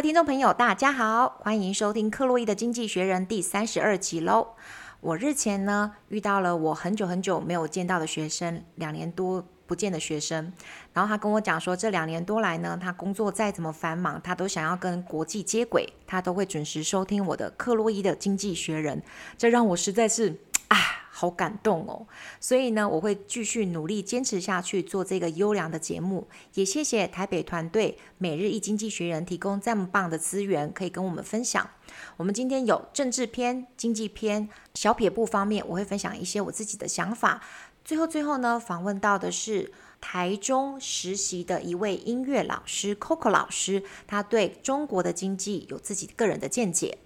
听众朋友，大家好，欢迎收听克洛伊的经济学人第三十二集喽。我日前呢遇到了我很久很久没有见到的学生，两年多不见的学生，然后他跟我讲说，这两年多来呢，他工作再怎么繁忙，他都想要跟国际接轨，他都会准时收听我的克洛伊的经济学人，这让我实在是啊。好感动哦，所以呢，我会继续努力坚持下去做这个优良的节目。也谢谢台北团队每日一经济学人提供这么棒的资源，可以跟我们分享。我们今天有政治篇、经济篇、小撇步方面，我会分享一些我自己的想法。最后，最后呢，访问到的是台中实习的一位音乐老师 Coco 老师，他对中国的经济有自己个人的见解。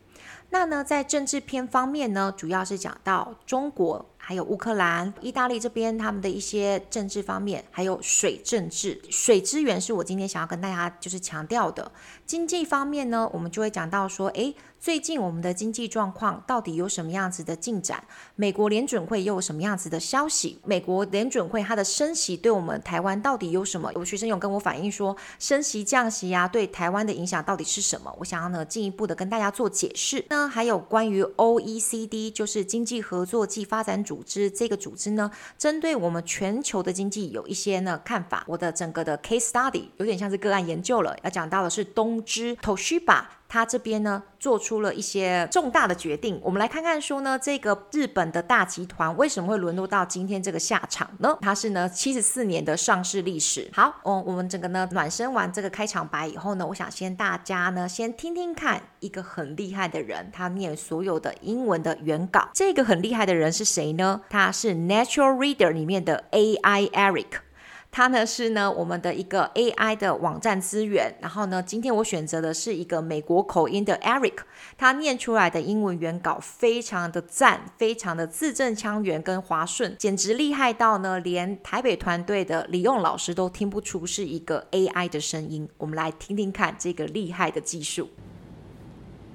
那呢，在政治片方面呢，主要是讲到中国。还有乌克兰、意大利这边他们的一些政治方面，还有水政治、水资源是我今天想要跟大家就是强调的。经济方面呢，我们就会讲到说，诶，最近我们的经济状况到底有什么样子的进展？美国联准会又有什么样子的消息？美国联准会它的升息对我们台湾到底有什么？有学生有跟我反映说，升息降息呀、啊，对台湾的影响到底是什么？我想要呢进一步的跟大家做解释。那还有关于 OECD，就是经济合作暨发展组织这个组织呢，针对我们全球的经济有一些呢看法。我的整个的 case study 有点像是个案研究了，要讲到的是东芝 Toshiba。他这边呢做出了一些重大的决定，我们来看看说呢，这个日本的大集团为什么会沦落到今天这个下场呢？它是呢七十四年的上市历史。好，哦，我们整个呢暖身完这个开场白以后呢，我想先大家呢先听听看一个很厉害的人，他念所有的英文的原稿。这个很厉害的人是谁呢？他是 Natural Reader 里面的 AI Eric。它呢是呢我们的一个 AI 的网站资源，然后呢，今天我选择的是一个美国口音的 Eric，他念出来的英文原稿非常的赞，非常的字正腔圆跟滑顺，简直厉害到呢连台北团队的李用老师都听不出是一个 AI 的声音。我们来听听看这个厉害的技术。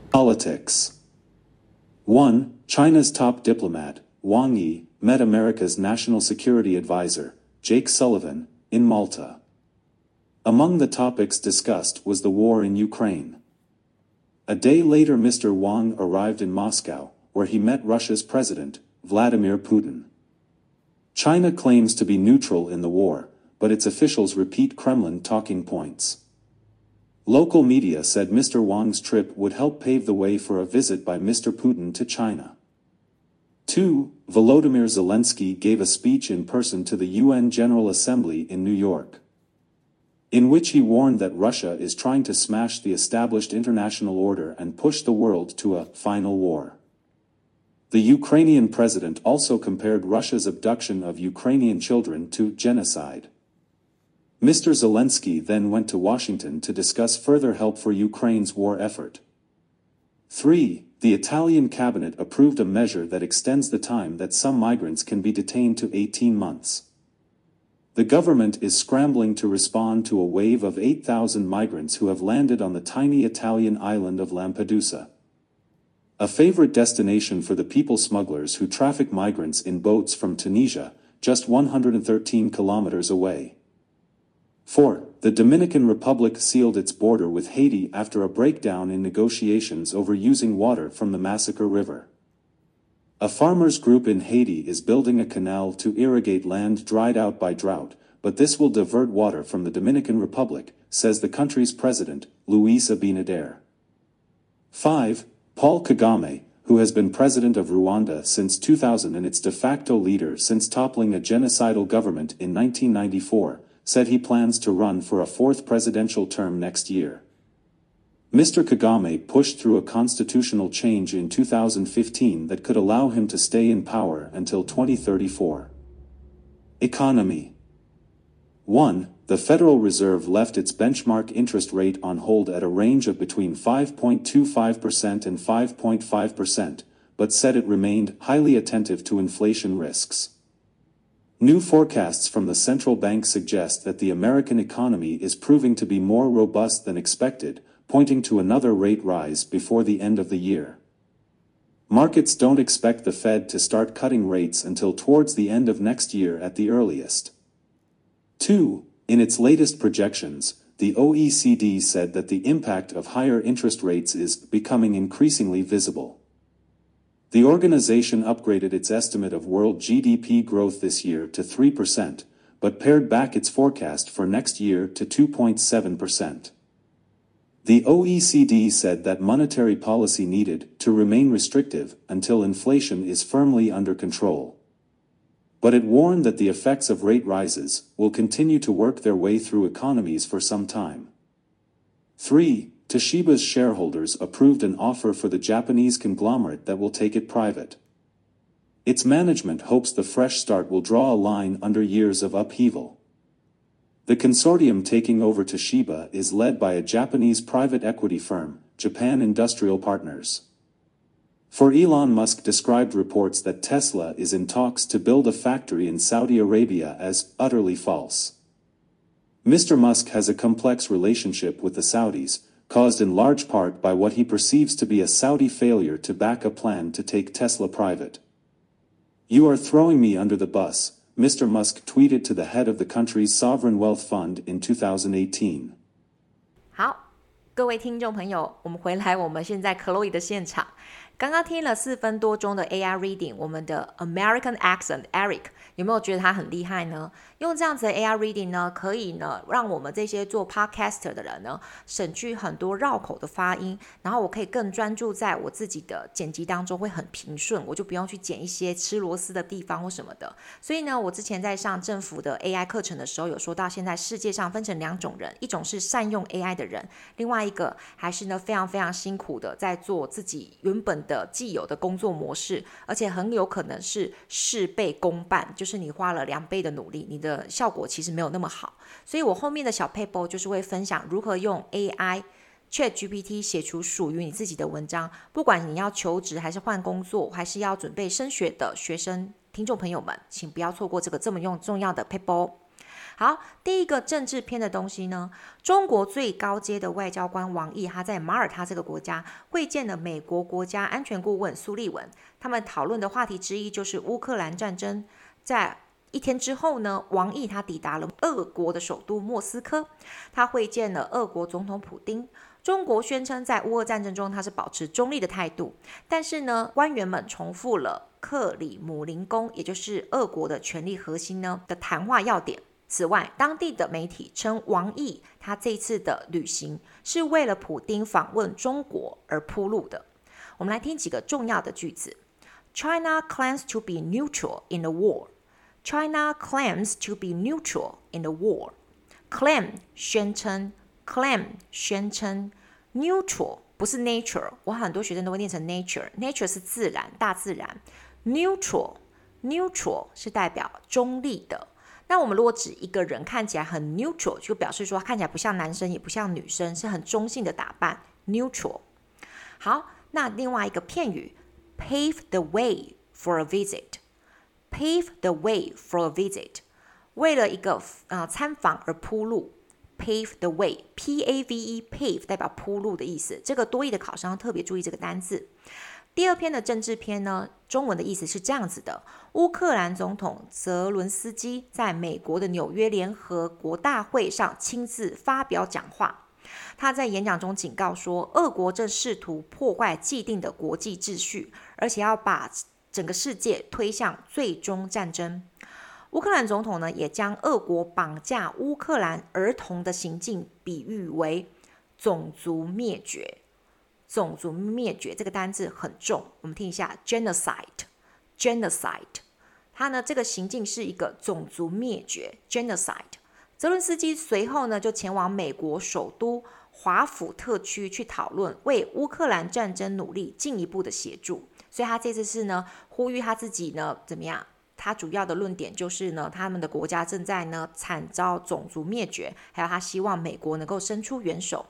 Politics. One, China's top diplomat, Wang Yi, met America's national security advisor. Jake Sullivan, in Malta. Among the topics discussed was the war in Ukraine. A day later Mr. Wang arrived in Moscow, where he met Russia's president, Vladimir Putin. China claims to be neutral in the war, but its officials repeat Kremlin talking points. Local media said Mr. Wang's trip would help pave the way for a visit by Mr. Putin to China. 2. Volodymyr Zelensky gave a speech in person to the UN General Assembly in New York, in which he warned that Russia is trying to smash the established international order and push the world to a final war. The Ukrainian president also compared Russia's abduction of Ukrainian children to genocide. Mr. Zelensky then went to Washington to discuss further help for Ukraine's war effort. 3 the Italian cabinet approved a measure that extends the time that some migrants can be detained to 18 months. The government is scrambling to respond to a wave of 8,000 migrants who have landed on the tiny Italian island of Lampedusa. A favorite destination for the people smugglers who traffic migrants in boats from Tunisia, just 113 kilometers away. 4. The Dominican Republic sealed its border with Haiti after a breakdown in negotiations over using water from the Massacre River. A farmers group in Haiti is building a canal to irrigate land dried out by drought, but this will divert water from the Dominican Republic, says the country's president, Luis Abinader. 5. Paul Kagame, who has been president of Rwanda since 2000 and its de facto leader since toppling a genocidal government in 1994, said he plans to run for a fourth presidential term next year. Mr. Kagame pushed through a constitutional change in 2015 that could allow him to stay in power until 2034. Economy 1. The Federal Reserve left its benchmark interest rate on hold at a range of between 5.25% and 5.5%, but said it remained highly attentive to inflation risks. New forecasts from the central bank suggest that the American economy is proving to be more robust than expected, pointing to another rate rise before the end of the year. Markets don't expect the Fed to start cutting rates until towards the end of next year at the earliest. 2. In its latest projections, the OECD said that the impact of higher interest rates is becoming increasingly visible. The organization upgraded its estimate of world GDP growth this year to 3%, but pared back its forecast for next year to 2.7%. The OECD said that monetary policy needed to remain restrictive until inflation is firmly under control. But it warned that the effects of rate rises will continue to work their way through economies for some time. 3. Toshiba's shareholders approved an offer for the Japanese conglomerate that will take it private. Its management hopes the fresh start will draw a line under years of upheaval. The consortium taking over Toshiba is led by a Japanese private equity firm, Japan Industrial Partners. For Elon Musk described reports that Tesla is in talks to build a factory in Saudi Arabia as utterly false. Mr. Musk has a complex relationship with the Saudis, caused in large part by what he perceives to be a Saudi failure to back a plan to take Tesla private. You are throwing me under the bus, Mr. Musk tweeted to the head of the country's sovereign wealth fund in 2018. 好，各位听众朋友，我们回来，我们现在 Chloe 的现场。 刚刚听了四分多钟的 AI reading，我们的 American accent Eric 有没有觉得他很厉害呢？用这样子的 AI reading 呢，可以呢让我们这些做 podcaster 的人呢省去很多绕口的发音，然后我可以更专注在我自己的剪辑当中，会很平顺，我就不用去剪一些吃螺丝的地方或什么的。所以呢，我之前在上政府的 AI 课程的时候，有说到现在世界上分成两种人，一种是善用 AI 的人，另外一个还是呢非常非常辛苦的在做自己原本的既有的工作模式，而且很有可能是事倍功半，就是你花了两倍的努力，你的效果其实没有那么好。所以我后面的小 paper 就是会分享如何用 AI ChatGPT 写出属于你自己的文章，不管你要求职还是换工作，还是要准备升学的学生听众朋友们，请不要错过这个这么用重要的 paper。好，第一个政治篇的东西呢，中国最高阶的外交官王毅，他在马耳他这个国家会见了美国国家安全顾问苏利文，他们讨论的话题之一就是乌克兰战争。在一天之后呢，王毅他抵达了俄国的首都莫斯科，他会见了俄国总统普丁。中国宣称在乌俄战争中他是保持中立的态度，但是呢，官员们重复了克里姆林宫，也就是俄国的权力核心呢的谈话要点。此外，当地的媒体称王毅他这次的旅行是为了普丁访问中国而铺路的。我们来听几个重要的句子：China claims to be neutral in the war. China claims to be neutral in the war. Claim 宣称，claim 宣称，neutral 不是 nature，我很多学生都会念成 nature，nature 是自然、大自然，neutral neutral 是代表中立的。那我们如果指一个人看起来很 neutral，就表示说看起来不像男生也不像女生，是很中性的打扮，neutral。好，那另外一个片语，pave the way for a visit，pave the way for a visit，为了一个啊、呃、参访而铺路，pave the way，P A V E，pave 代表铺路的意思。这个多义的考生要特别注意这个单字。第二篇的政治篇呢，中文的意思是这样子的：乌克兰总统泽伦斯基在美国的纽约联合国大会上亲自发表讲话。他在演讲中警告说，俄国正试图破坏既定的国际秩序，而且要把整个世界推向最终战争。乌克兰总统呢，也将俄国绑架乌克兰儿童的行径比喻为种族灭绝。种族灭绝这个单字很重，我们听一下 genocide，genocide，它呢这个行径是一个种族灭绝 genocide。泽伦斯基随后呢就前往美国首都华府特区去讨论为乌克兰战争努力进一步的协助，所以他这次是呢呼吁他自己呢怎么样？他主要的论点就是呢他们的国家正在呢惨遭种族灭绝，还有他希望美国能够伸出援手。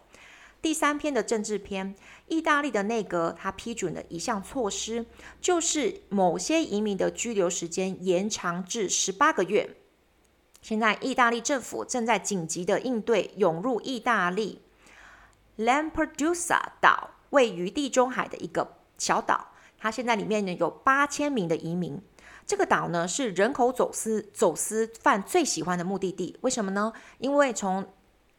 第三篇的政治篇，意大利的内阁他批准了一项措施，就是某些移民的居留时间延长至十八个月。现在，意大利政府正在紧急的应对涌入意大利 Lampedusa 岛，位于地中海的一个小岛。它现在里面呢有八千名的移民。这个岛呢是人口走私走私犯最喜欢的目的地。为什么呢？因为从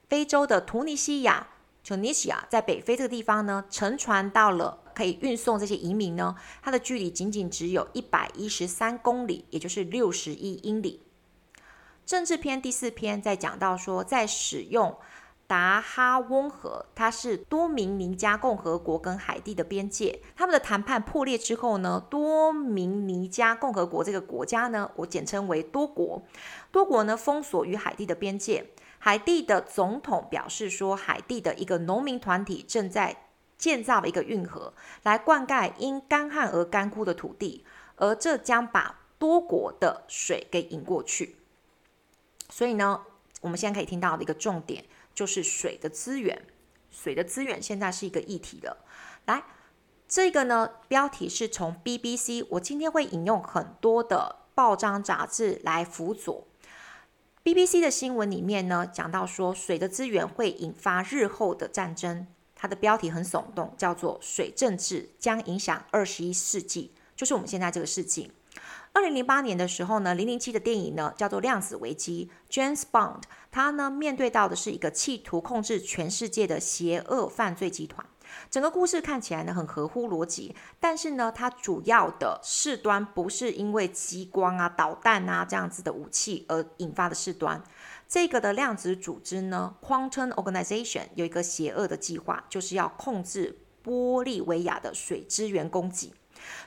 非洲的突尼西亚 （Tunisia） 在北非这个地方呢，乘船到了可以运送这些移民呢，它的距离仅仅只有一百一十三公里，也就是六十一英里。政治篇第四篇在讲到说，在使用达哈翁河，它是多明尼加共和国跟海地的边界。他们的谈判破裂之后呢，多明尼加共和国这个国家呢，我简称为多国。多国呢封锁与海地的边界。海地的总统表示说，海地的一个农民团体正在建造一个运河，来灌溉因干旱而干枯的土地，而这将把多国的水给引过去。所以呢，我们现在可以听到的一个重点就是水的资源。水的资源现在是一个议题了。来，这个呢标题是从 BBC，我今天会引用很多的报章杂志来辅佐。BBC 的新闻里面呢讲到说，水的资源会引发日后的战争。它的标题很耸动，叫做“水政治将影响二十一世纪”，就是我们现在这个世纪。二零零八年的时候呢，零零七的电影呢叫做《量子危机》，James Bond，他呢面对到的是一个企图控制全世界的邪恶犯罪集团。整个故事看起来呢很合乎逻辑，但是呢，它主要的事端不是因为激光啊、导弹啊这样子的武器而引发的事端。这个的量子组织呢，Quantum Organization 有一个邪恶的计划，就是要控制玻利维亚的水资源供给。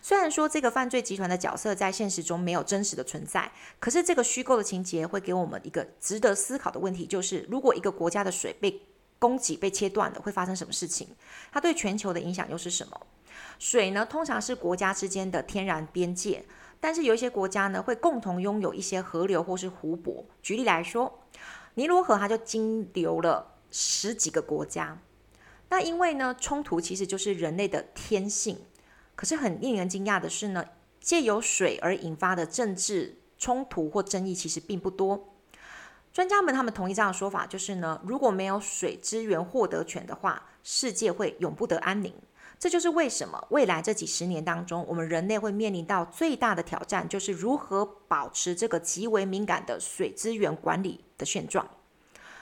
虽然说这个犯罪集团的角色在现实中没有真实的存在，可是这个虚构的情节会给我们一个值得思考的问题，就是如果一个国家的水被供给被切断了，会发生什么事情？它对全球的影响又是什么？水呢，通常是国家之间的天然边界，但是有一些国家呢，会共同拥有一些河流或是湖泊。举例来说，尼罗河它就经流了十几个国家。那因为呢，冲突其实就是人类的天性。可是很令人惊讶的是呢，借由水而引发的政治冲突或争议其实并不多。专家们他们同意这样的说法，就是呢，如果没有水资源获得权的话，世界会永不得安宁。这就是为什么未来这几十年当中，我们人类会面临到最大的挑战，就是如何保持这个极为敏感的水资源管理的现状。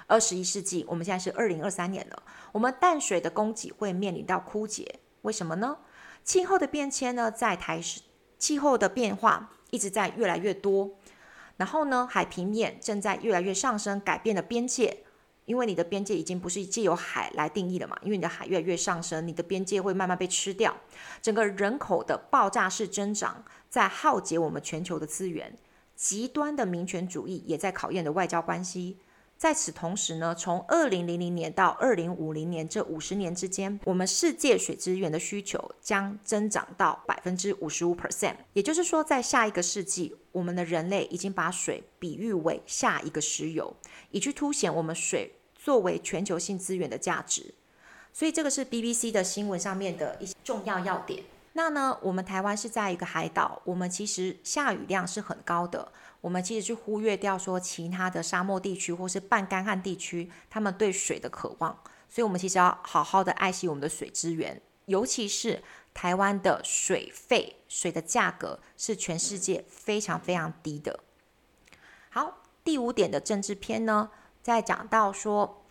二十一世纪，我们现在是二零二三年了，我们淡水的供给会面临到枯竭，为什么呢？气候的变迁呢，在台气候的变化一直在越来越多，然后呢，海平面正在越来越上升，改变了边界。因为你的边界已经不是借由海来定义了嘛，因为你的海越来越上升，你的边界会慢慢被吃掉。整个人口的爆炸式增长在耗竭我们全球的资源，极端的民权主义也在考验着外交关系。在此同时呢，从二零零零年到二零五零年这五十年之间，我们世界水资源的需求将增长到百分之五十五 percent。也就是说，在下一个世纪，我们的人类已经把水比喻为下一个石油，以去凸显我们水作为全球性资源的价值。所以，这个是 BBC 的新闻上面的一些重要要点。那呢，我们台湾是在一个海岛，我们其实下雨量是很高的。我们其实是忽略掉说其他的沙漠地区或是半干旱地区，他们对水的渴望，所以我们其实要好好的爱惜我们的水资源，尤其是台湾的水费，水的价格是全世界非常非常低的。好，第五点的政治篇呢，在讲到说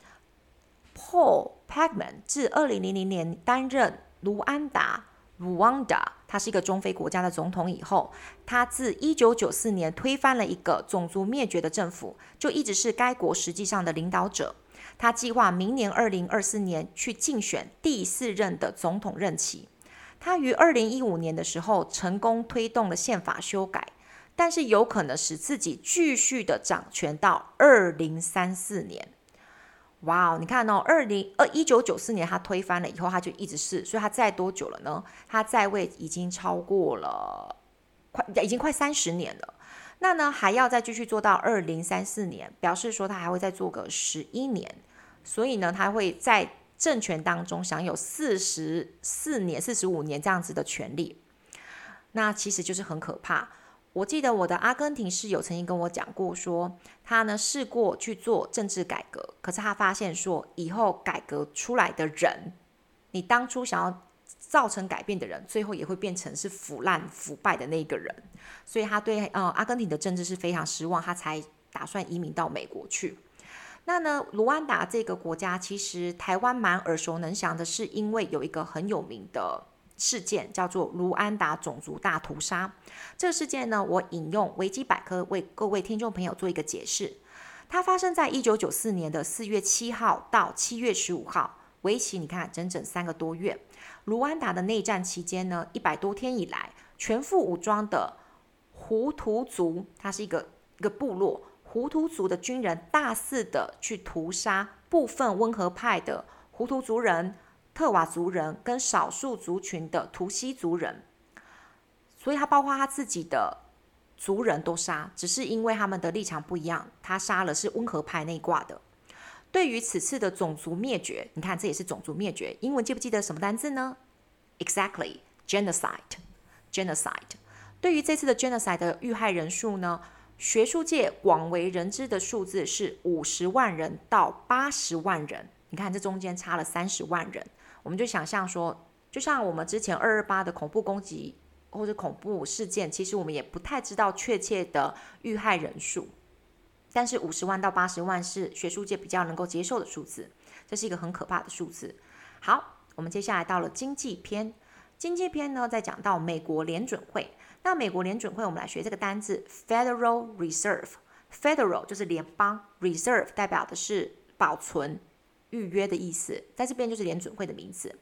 ，Paul Pagman 自二零零零年担任卢安达。卢旺达，他是一个中非国家的总统以后，他自一九九四年推翻了一个种族灭绝的政府，就一直是该国实际上的领导者。他计划明年二零二四年去竞选第四任的总统任期。他于二零一五年的时候成功推动了宪法修改，但是有可能使自己继续的掌权到二零三四年。哇哦，你看哦，二零二一九九四年他推翻了以后，他就一直是，所以他在多久了呢？他在位已经超过了快，已经快三十年了。那呢，还要再继续做到二零三四年，表示说他还会再做个十一年。所以呢，他会在政权当中享有四十四年、四十五年这样子的权利。那其实就是很可怕。我记得我的阿根廷室友曾经跟我讲过说，他呢试过去做政治改革，可是他发现说，以后改革出来的人，你当初想要造成改变的人，最后也会变成是腐烂腐败的那个人，所以他对呃阿根廷的政治是非常失望，他才打算移民到美国去。那呢，卢安达这个国家其实台湾蛮耳熟能详的，是因为有一个很有名的事件，叫做卢安达种族大屠杀。这个事件呢，我引用维基百科为各位听众朋友做一个解释。它发生在一九九四年的四月七号到七月十五号，为期你看整整三个多月。卢安达的内战期间呢，一百多天以来，全副武装的胡图族，它是一个一个部落。胡图族的军人大肆的去屠杀部分温和派的胡图族人、特瓦族人跟少数族群的图西族人，所以他包括他自己的族人都杀，只是因为他们的立场不一样，他杀了是温和派那一挂的。对于此次的种族灭绝，你看这也是种族灭绝，英文记不记得什么单字呢？Exactly, genocide, genocide。对于这次的 genocide 的遇害人数呢？学术界广为人知的数字是五十万人到八十万人，你看这中间差了三十万人，我们就想象说，就像我们之前二二八的恐怖攻击或者恐怖事件，其实我们也不太知道确切的遇害人数，但是五十万到八十万是学术界比较能够接受的数字，这是一个很可怕的数字。好，我们接下来到了经济篇，经济篇呢，在讲到美国联准会。那美国联准会，我们来学这个单字 Federal Reserve。Federal 就是联邦，Reserve 代表的是保存、预约的意思，在这边就是联准会的名字。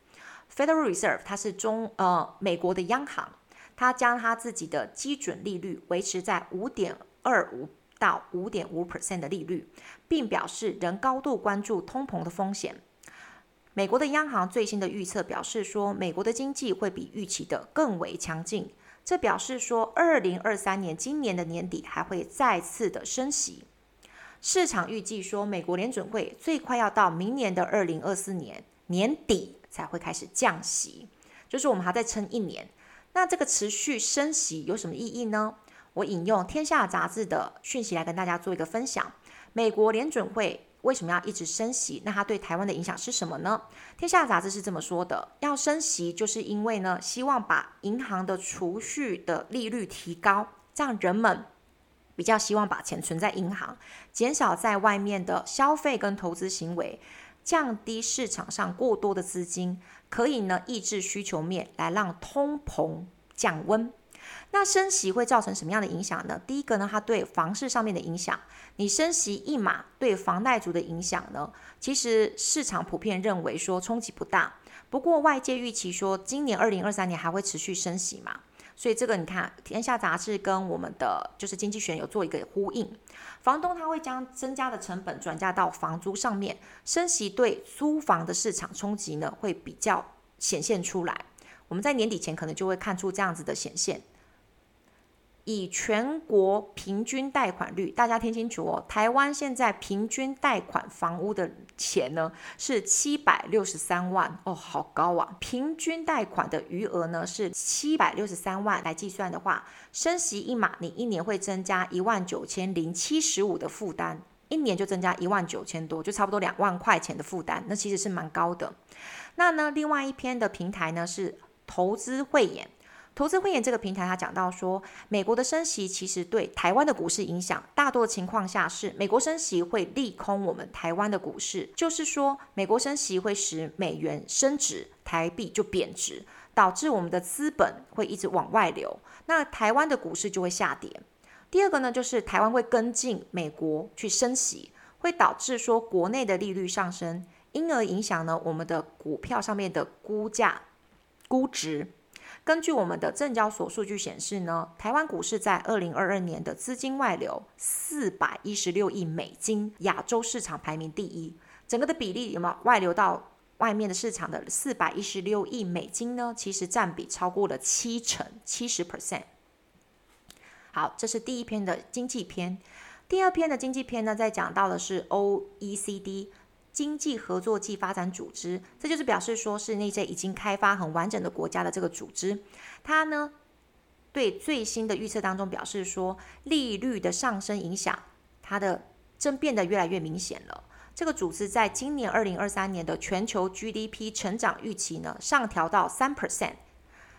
Federal Reserve 它是中呃美国的央行，它将它自己的基准利率维持在五点二五到五点五 percent 的利率，并表示仍高度关注通膨的风险。美国的央行最新的预测表示说，美国的经济会比预期的更为强劲。这表示说，二零二三年今年的年底还会再次的升息。市场预计说，美国联准会最快要到明年的二零二四年年底才会开始降息，就是我们还在撑一年。那这个持续升息有什么意义呢？我引用《天下》杂志的讯息来跟大家做一个分享。美国联准会。为什么要一直升息？那它对台湾的影响是什么呢？天下杂志是这么说的：要升息，就是因为呢，希望把银行的储蓄的利率提高，这样人们比较希望把钱存在银行，减少在外面的消费跟投资行为，降低市场上过多的资金，可以呢抑制需求面，来让通膨降温。那升息会造成什么样的影响呢？第一个呢，它对房市上面的影响，你升息一码对房贷族的影响呢，其实市场普遍认为说冲击不大。不过外界预期说今年二零二三年还会持续升息嘛，所以这个你看《天下杂志》跟我们的就是《经济学》有做一个呼应，房东他会将增加的成本转嫁到房租上面，升息对租房的市场冲击呢会比较显现出来。我们在年底前可能就会看出这样子的显现。以全国平均贷款率，大家听清楚哦。台湾现在平均贷款房屋的钱呢是七百六十三万哦，好高啊！平均贷款的余额呢是七百六十三万来计算的话，升息一码，你一年会增加一万九千零七十五的负担，一年就增加一万九千多，就差不多两万块钱的负担，那其实是蛮高的。那呢，另外一篇的平台呢是投资慧眼。投资慧眼这个平台，他讲到说，美国的升息其实对台湾的股市影响，大多的情况下是美国升息会利空我们台湾的股市，就是说美国升息会使美元升值，台币就贬值，导致我们的资本会一直往外流，那台湾的股市就会下跌。第二个呢，就是台湾会跟进美国去升息，会导致说国内的利率上升，因而影响呢我们的股票上面的估价估值。根据我们的证交所数据显示呢，台湾股市在二零二二年的资金外流四百一十六亿美金，亚洲市场排名第一。整个的比例有没有外流到外面的市场的四百一十六亿美金呢？其实占比超过了七成，七十 percent。好，这是第一篇的经济篇。第二篇的经济篇呢，在讲到的是 OECD。经济合作暨发展组织，这就是表示说是那些已经开发很完整的国家的这个组织，它呢对最新的预测当中表示说，利率的上升影响它的正变得越来越明显了。这个组织在今年二零二三年的全球 GDP 成长预期呢上调到三 percent，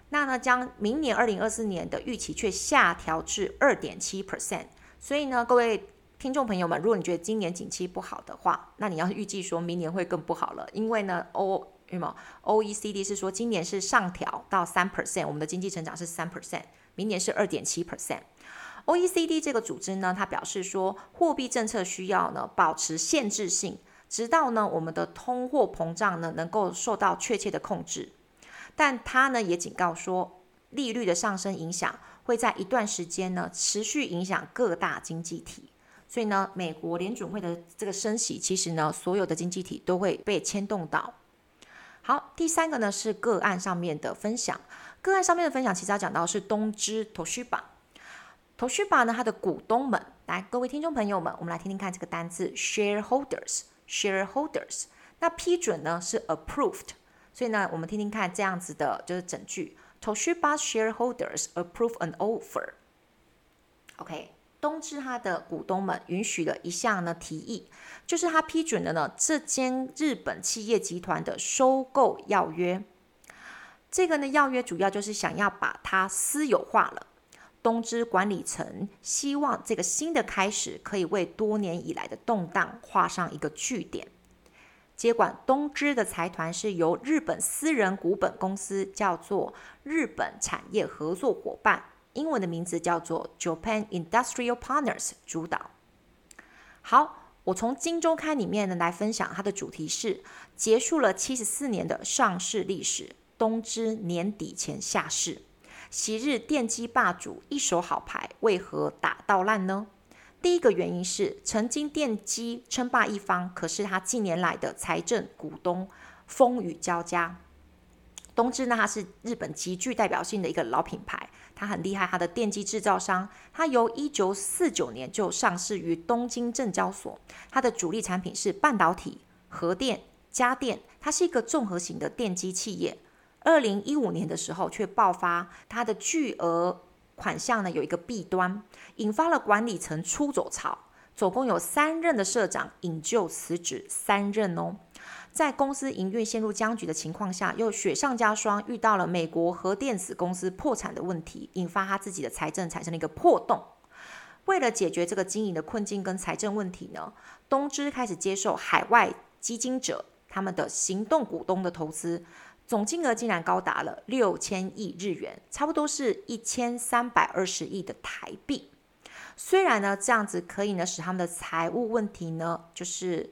那呢将明年二零二四年的预期却下调至二点七 percent。所以呢，各位听众朋友们，如果你觉得今年景气不好的话，那你要预计说明年会更不好了，因为呢，O 什么 OECD 是说今年是上调到三 percent，我们的经济成长是三 percent，明年是二点七 percent。OECD 这个组织呢，它表示说，货币政策需要呢保持限制性，直到呢我们的通货膨胀呢能够受到确切的控制。但它呢也警告说，利率的上升影响会在一段时间呢持续影响各大经济体。所以呢，美国联准会的这个升息，其实呢，所有的经济体都会被牵动到。好，第三个呢是个案上面的分享。个案上面的分享，其实要讲到是东芝 Toshiba。Toshiba 呢，它的股东们，来，各位听众朋友们，我们来听听看这个单字 shareholders，shareholders。Shareholders，那批准呢是 approved，所以呢，我们听听看这样子的就是整句：Toshiba shareholders approve an offer。OK。东芝它的股东们允许了一项呢提议，就是他批准了呢这间日本企业集团的收购要约。这个呢要约主要就是想要把它私有化了。东芝管理层希望这个新的开始可以为多年以来的动荡画上一个句点。接管东芝的财团是由日本私人股本公司叫做日本产业合作伙伴。英文的名字叫做 Japan Industrial Partners 主导。好，我从《金周刊》里面呢来分享，它的主题是结束了七十四年的上市历史，东芝年底前下市，昔日电机霸主一手好牌为何打到烂呢？第一个原因是曾经电机称霸一方，可是他近年来的财政股东风雨交加。东芝呢，它是日本极具代表性的一个老品牌。它很厉害，它的电机制造商，它由一九四九年就上市于东京证交所。它的主力产品是半导体、核电、家电，它是一个综合型的电机企业。二零一五年的时候，却爆发它的巨额款项呢，有一个弊端，引发了管理层出走潮，总共有三任的社长引咎辞职，三任哦。在公司营运陷入僵局的情况下，又雪上加霜，遇到了美国核电子公司破产的问题，引发他自己的财政产生了一个破洞。为了解决这个经营的困境跟财政问题呢，东芝开始接受海外基金者他们的行动股东的投资，总金额竟然高达了六千亿日元，差不多是一千三百二十亿的台币。虽然呢，这样子可以呢使他们的财务问题呢就是。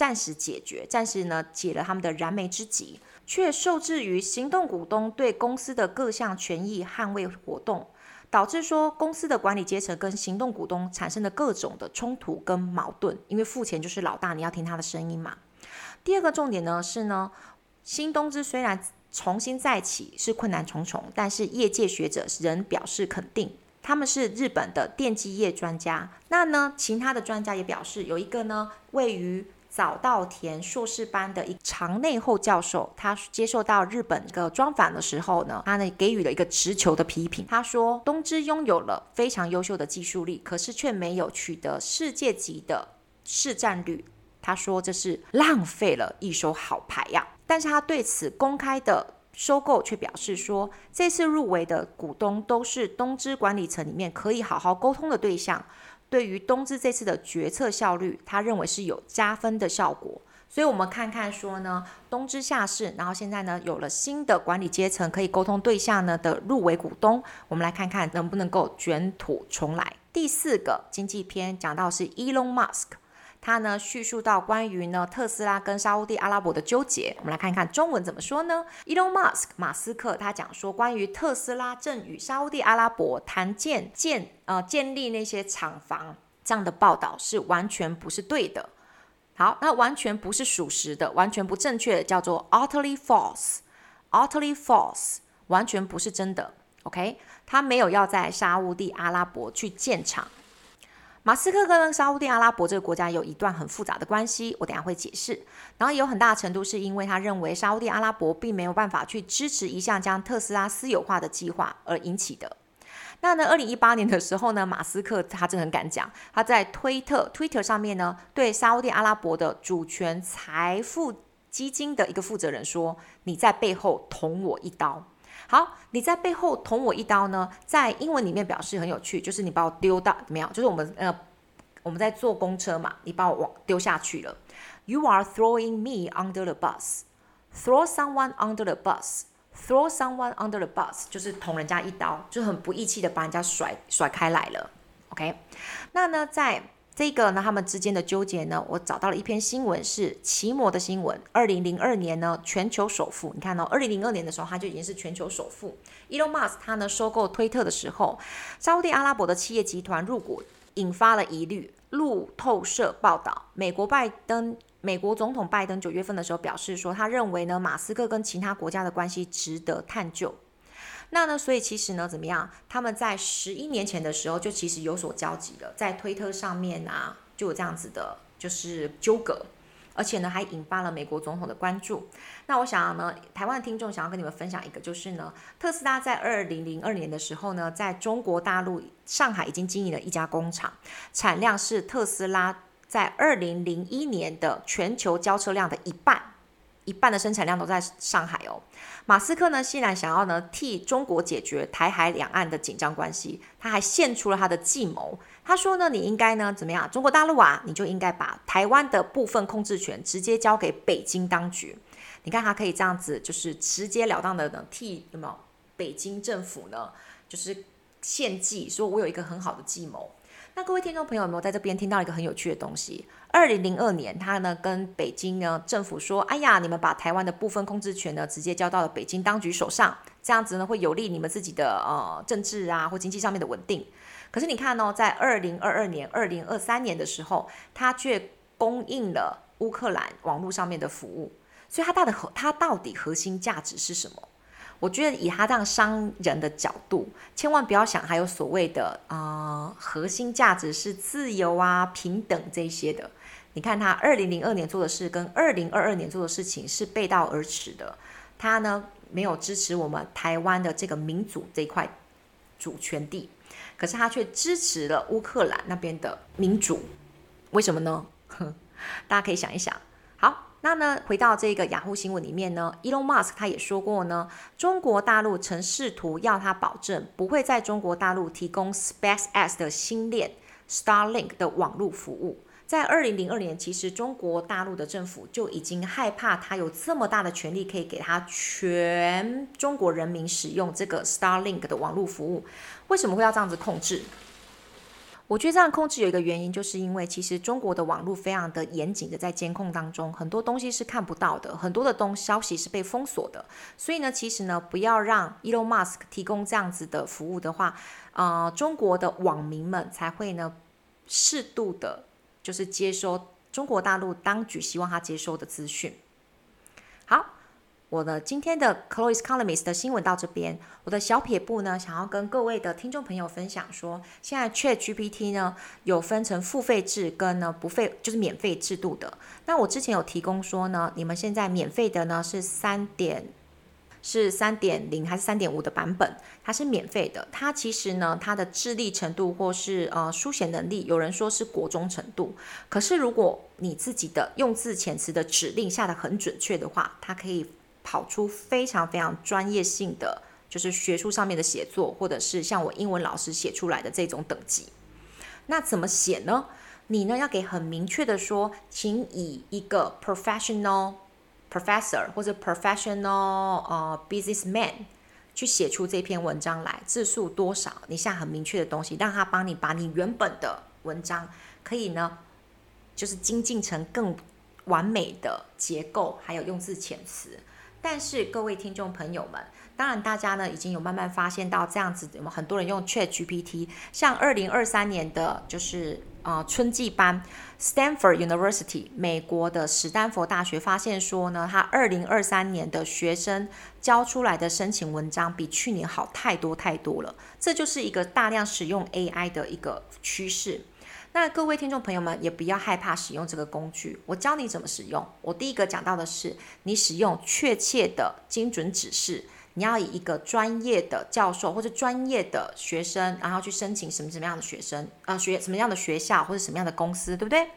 暂时解决，暂时呢解了他们的燃眉之急，却受制于行动股东对公司的各项权益捍卫活动，导致说公司的管理阶层跟行动股东产生了各种的冲突跟矛盾。因为付钱就是老大，你要听他的声音嘛。第二个重点呢是呢，新东芝虽然重新再起是困难重重，但是业界学者仍表示肯定，他们是日本的电机业专家。那呢，其他的专家也表示，有一个呢位于早稻田硕士班的一长内厚教授，他接受到日本的专访的时候呢，他呢给予了一个直球的批评。他说，东芝拥有了非常优秀的技术力，可是却没有取得世界级的市占率。他说这是浪费了一手好牌呀。但是他对此公开的收购却表示说，这次入围的股东都是东芝管理层里面可以好好沟通的对象。对于东芝这次的决策效率，他认为是有加分的效果。所以，我们看看说呢，东芝下市，然后现在呢有了新的管理阶层可以沟通对象呢的入围股东，我们来看看能不能够卷土重来。第四个经济篇讲到是 Elon Musk。他呢叙述到关于呢特斯拉跟沙乌地阿拉伯的纠结，我们来看一看中文怎么说呢？Elon Musk 马斯克他讲说，关于特斯拉正与沙乌地阿拉伯谈建建呃建立那些厂房这样的报道是完全不是对的。好，那完全不是属实的，完全不正确的叫做 utterly false，utterly false，完全不是真的。OK，他没有要在沙乌地阿拉伯去建厂。马斯克跟沙乌地阿拉伯这个国家有一段很复杂的关系，我等下会解释。然后也有很大程度是因为他认为沙乌地阿拉伯并没有办法去支持一项将特斯拉私有化的计划而引起的。那呢，二零一八年的时候呢，马斯克他真的很敢讲，他在推特 Twitter 上面呢，对沙乌地阿拉伯的主权财富基金的一个负责人说：“你在背后捅我一刀。”好，你在背后捅我一刀呢？在英文里面表示很有趣，就是你把我丢到怎么样？就是我们呃我们在坐公车嘛，你把我往丢下去了。You are throwing me under the bus. Throw someone under the bus. Throw someone under the bus 就是捅人家一刀，就很不义气的把人家甩甩开来了。OK，那呢，在这个呢，他们之间的纠结呢，我找到了一篇新闻，是奇摩的新闻。二零零二年呢，全球首富，你看哦，二零零二年的时候，他就已经是全球首富。Elon Musk 他呢收购推特的时候，沙地阿拉伯的企业集团入股，引发了疑虑。路透社报道，美国拜登。美国总统拜登九月份的时候表示说，他认为呢，马斯克跟其他国家的关系值得探究。那呢，所以其实呢，怎么样？他们在十一年前的时候就其实有所交集了，在推特上面啊，就有这样子的，就是纠葛，而且呢，还引发了美国总统的关注。那我想呢，台湾听众想要跟你们分享一个，就是呢，特斯拉在二零零二年的时候呢，在中国大陆上海已经经营了一家工厂，产量是特斯拉。在二零零一年的全球交车量的一半，一半的生产量都在上海哦。马斯克呢，现在想要呢替中国解决台海两岸的紧张关系，他还献出了他的计谋。他说呢，你应该呢怎么样？中国大陆啊，你就应该把台湾的部分控制权直接交给北京当局。你看他可以这样子，就是直截了当的呢替有没有北京政府呢，就是献计，说我有一个很好的计谋。那各位听众朋友有没有在这边听到一个很有趣的东西？二零零二年，他呢跟北京呢政府说：“哎呀，你们把台湾的部分控制权呢直接交到了北京当局手上，这样子呢会有利你们自己的呃政治啊或经济上面的稳定。”可是你看哦，在二零二二年、二零二三年的时候，他却供应了乌克兰网络上面的服务，所以它的核，它到底核心价值是什么？我觉得以他这样商人的角度，千万不要想还有所谓的啊、核心价值是自由啊、平等这些的。你看他二零零二年做的事跟二零二二年做的事情是背道而驰的。他呢没有支持我们台湾的这个民主这一块主权地，可是他却支持了乌克兰那边的民主。为什么呢？大家可以想一想。好。那呢，回到这个雅虎新闻里面呢，Elon Musk 他也说过呢，中国大陆曾试图要他保证不会在中国大陆提供 SpaceX 的星链 Starlink 的网络服务。在二零零二年，其实中国大陆的政府就已经害怕他有这么大的权力可以给他全中国人民使用这个 Starlink 的网络服务。为什么会要这样子控制？我觉得这样控制有一个原因，就是因为其实中国的网络非常的严谨的在监控当中，很多东西是看不到的，很多的东消息是被封锁的。所以呢，其实呢，不要让 Elon Musk 提供这样子的服务的话，呃，中国的网民们才会呢适度的，就是接收中国大陆当局希望他接收的资讯。好。我的今天的 Close Economist 的新闻到这边，我的小撇步呢，想要跟各位的听众朋友分享说，现在 ChatGPT 呢有分成付费制跟呢不费，就是免费制度的。那我之前有提供说呢，你们现在免费的呢是三点是三点零还是三点五的版本，它是免费的。它其实呢，它的智力程度或是呃书写能力，有人说是国中程度。可是如果你自己的用字遣词的指令下得很准确的话，它可以。跑出非常非常专业性的，就是学术上面的写作，或者是像我英文老师写出来的这种等级。那怎么写呢？你呢要给很明确的说，请以一个 professional professor 或者 professional 呃 businessman 去写出这篇文章来，字数多少？你下很明确的东西，让他帮你把你原本的文章可以呢，就是精进成更完美的结构，还有用字遣词。但是各位听众朋友们，当然大家呢已经有慢慢发现到这样子，我们很多人用 ChatGPT？像二零二三年的，就是啊、春季班，Stanford University 美国的史丹佛大学发现说呢，他二零二三年的学生交出来的申请文章比去年好太多太多了。这就是一个大量使用 AI 的一个趋势。那各位听众朋友们也不要害怕使用这个工具，我教你怎么使用。我第一个讲到的是，你使用确切的精准指示，你要以一个专业的教授或者专业的学生，然后去申请什么什么样的学生，呃，学什么样的学校或者什么样的公司，对不对？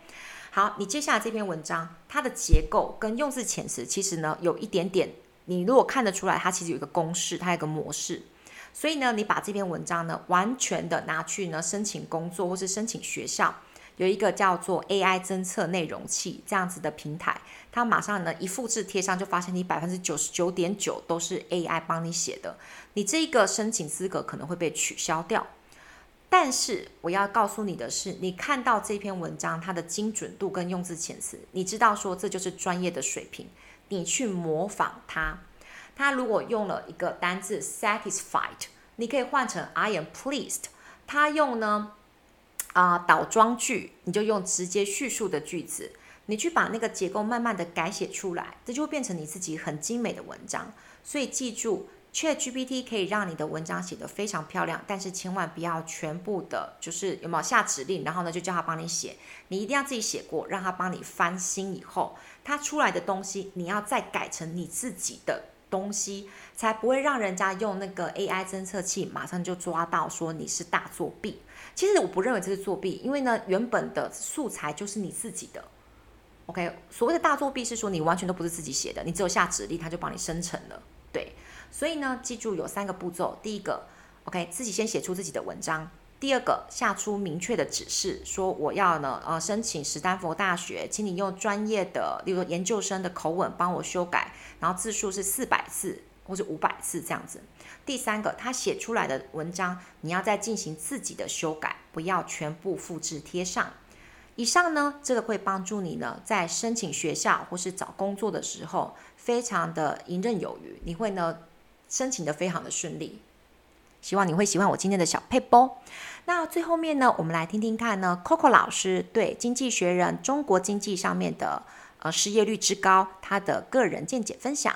好，你接下来这篇文章，它的结构跟用字遣词，其实呢有一点点，你如果看得出来，它其实有一个公式，它有个模式。所以呢，你把这篇文章呢，完全的拿去呢申请工作或是申请学校，有一个叫做 AI 侦测内容器这样子的平台，它马上呢一复制贴上，就发现你百分之九十九点九都是 AI 帮你写的，你这个申请资格可能会被取消掉。但是我要告诉你的是，你看到这篇文章它的精准度跟用字遣词，你知道说这就是专业的水平，你去模仿它。它如果用了一个单字 satisfied，你可以换成 I am pleased。它用呢？啊，倒装句你就用直接叙述的句子，你去把那个结构慢慢的改写出来，这就会变成你自己很精美的文章。所以记住，ChatGPT 可以让你的文章写得非常漂亮，但是千万不要全部的，就是有没有下指令，然后呢就叫他帮你写，你一定要自己写过，让他帮你翻新以后，他出来的东西你要再改成你自己的东西，才不会让人家用那个 AI 侦测器马上就抓到说你是大作弊。其实我不认为这是作弊，因为呢，原本的素材就是你自己的。OK，所谓的大作弊是说你完全都不是自己写的，你只有下指令，它就帮你生成了。对，所以呢，记住有三个步骤：第一个，OK，自己先写出自己的文章；第二个，下出明确的指示，说我要呢，呃，申请史丹佛大学，请你用专业的，例如研究生的口吻帮我修改，然后字数是四百字或者五百字这样子。第三个，他写出来的文章，你要再进行自己的修改，不要全部复制贴上。以上呢，这个会帮助你呢，在申请学校或是找工作的时候，非常的游刃有余，你会呢申请的非常的顺利。希望你会喜欢我今天的小配播。那最后面呢，我们来听听看呢，Coco 老师对《经济学人》中国经济上面的呃失业率之高，他的个人见解分享。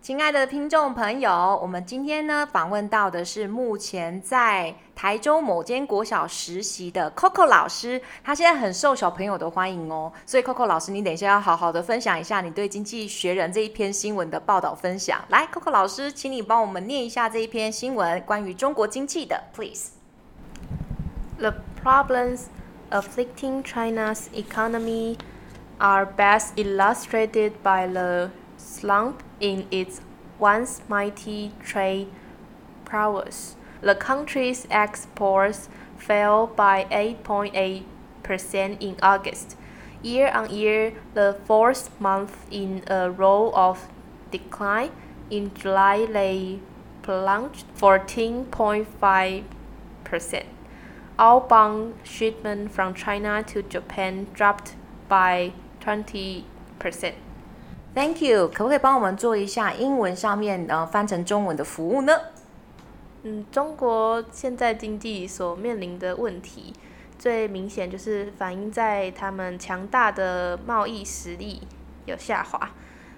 亲爱的听众朋友，我们今天呢访问到的是目前在台中某间国小实习的 Coco 老师，他现在很受小朋友的欢迎哦。所以 Coco 老师，你等一下要好好的分享一下你对《经济学人》这一篇新闻的报道分享。来，Coco 老师，请你帮我们念一下这一篇新闻，关于中国经济的，Please。The problems afflicting China's economy are best illustrated by the slump in its once mighty trade prowess. The country's exports fell by 8.8% in August. Year on year, the fourth month in a row of decline. In July, they plunged 14.5%. Outbound shipments from China to Japan dropped by 20%. Thank you，可不可以帮我们做一下英文上面呃翻成中文的服务呢？嗯，中国现在经济所面临的问题，最明显就是反映在他们强大的贸易实力有下滑。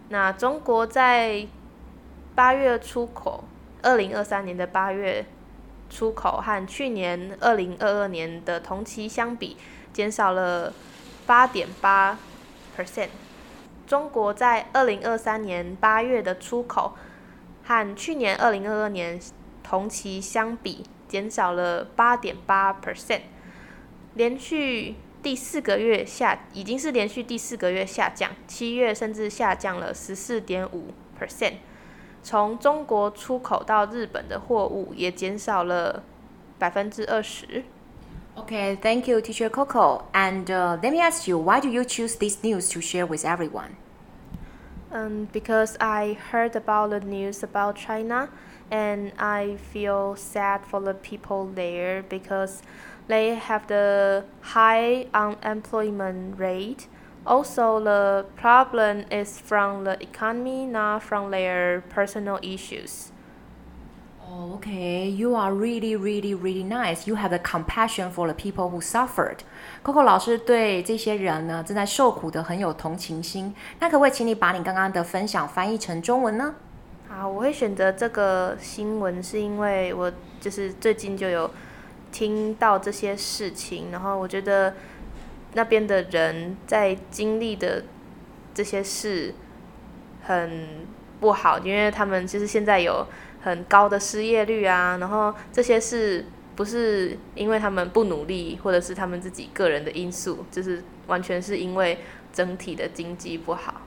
那中国在八月出口，二零二三年的八月出口和去年二零二二年的同期相比，减少了八点八 percent。中国在二零二三年八月的出口和去年二零二二年同期相比，减少了八点八 percent，连续第四个月下，已经是连续第四个月下降，七月甚至下降了十四点五 percent。从中国出口到日本的货物也减少了百分之二十。Okay, thank you, Teacher Coco. And uh, let me ask you, why do you choose this news to share with everyone? Um, because I heard about the news about China, and I feel sad for the people there because they have the high unemployment rate. Also, the problem is from the economy, not from their personal issues. Okay, you are really, really, really nice. You have a compassion for the people who suffered. Coco 老师对这些人呢，正在受苦的很有同情心。那可不可以请你把你刚刚的分享翻译成中文呢？好，我会选择这个新闻，是因为我就是最近就有听到这些事情，然后我觉得那边的人在经历的这些事很不好，因为他们就是现在有。很高的失业率啊，然后这些是不是因为他们不努力，或者是他们自己个人的因素，就是完全是因为整体的经济不好。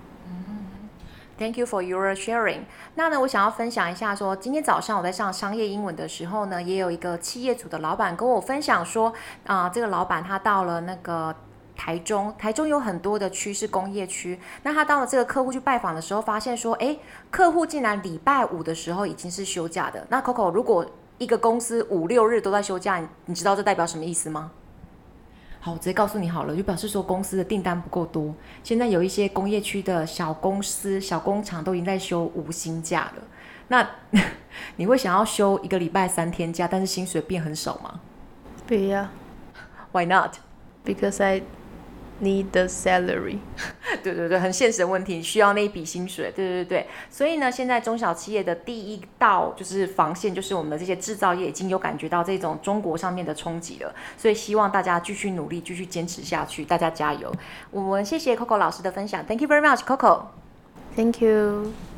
Thank you for your sharing。那呢，我想要分享一下说，今天早上我在上商业英文的时候呢，也有一个企业组的老板跟我分享说，啊、这个老板他到了那个台中，台中有很多的区是工业区。那他到了这个客户去拜访的时候，发现说，诶，客户竟然礼拜五的时候已经是休假的。那 Coco，如果一个公司五六日都在休假，你知道这代表什么意思吗？好，我直接告诉你好了，就表示说公司的订单不够多。现在有一些工业区的小公司、小工厂都已经在休无薪假了。那 你会想要休一个礼拜三天假，但是薪水变很少吗？不要。Why not? Because I need the salary。对对对，很现实的问题，需要那一笔薪水。对对对，所以呢，现在中小企业的第一道就是防线，就是我们的这些制造业已经有感觉到这种中国上面的冲击了。所以希望大家继续努力，继续坚持下去，大家加油。我们谢谢 Coco 老师的分享，Thank you very much，Coco。Thank you。